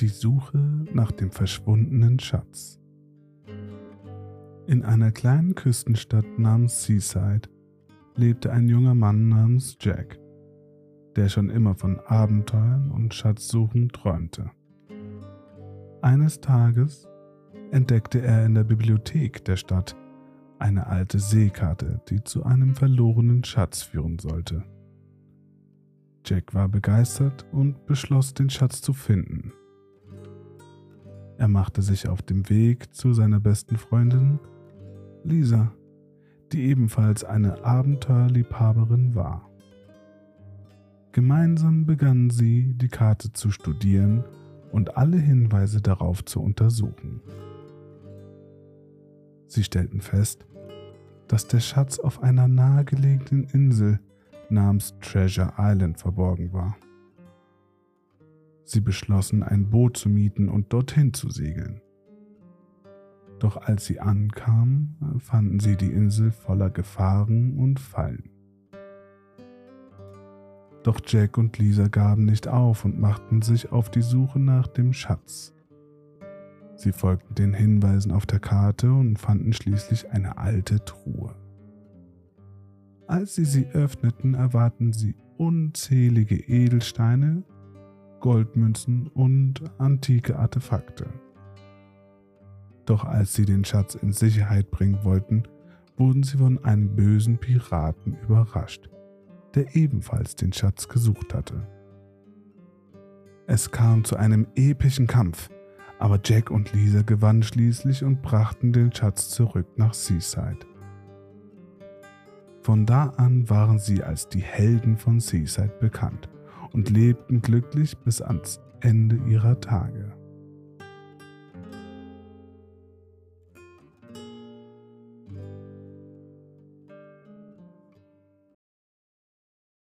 Die Suche nach dem verschwundenen Schatz. In einer kleinen Küstenstadt namens Seaside lebte ein junger Mann namens Jack, der schon immer von Abenteuern und Schatzsuchen träumte. Eines Tages entdeckte er in der Bibliothek der Stadt eine alte Seekarte, die zu einem verlorenen Schatz führen sollte. Jack war begeistert und beschloss, den Schatz zu finden. Er machte sich auf dem Weg zu seiner besten Freundin, Lisa, die ebenfalls eine Abenteuerliebhaberin war. Gemeinsam begannen sie, die Karte zu studieren und alle Hinweise darauf zu untersuchen. Sie stellten fest, dass der Schatz auf einer nahegelegenen Insel namens Treasure Island verborgen war. Sie beschlossen, ein Boot zu mieten und dorthin zu segeln. Doch als sie ankamen, fanden sie die Insel voller Gefahren und Fallen. Doch Jack und Lisa gaben nicht auf und machten sich auf die Suche nach dem Schatz. Sie folgten den Hinweisen auf der Karte und fanden schließlich eine alte Truhe. Als sie sie öffneten, erwarten sie unzählige Edelsteine, Goldmünzen und antike Artefakte. Doch als sie den Schatz in Sicherheit bringen wollten, wurden sie von einem bösen Piraten überrascht, der ebenfalls den Schatz gesucht hatte. Es kam zu einem epischen Kampf, aber Jack und Lisa gewannen schließlich und brachten den Schatz zurück nach Seaside. Von da an waren sie als die Helden von Seaside bekannt und lebten glücklich bis ans Ende ihrer Tage.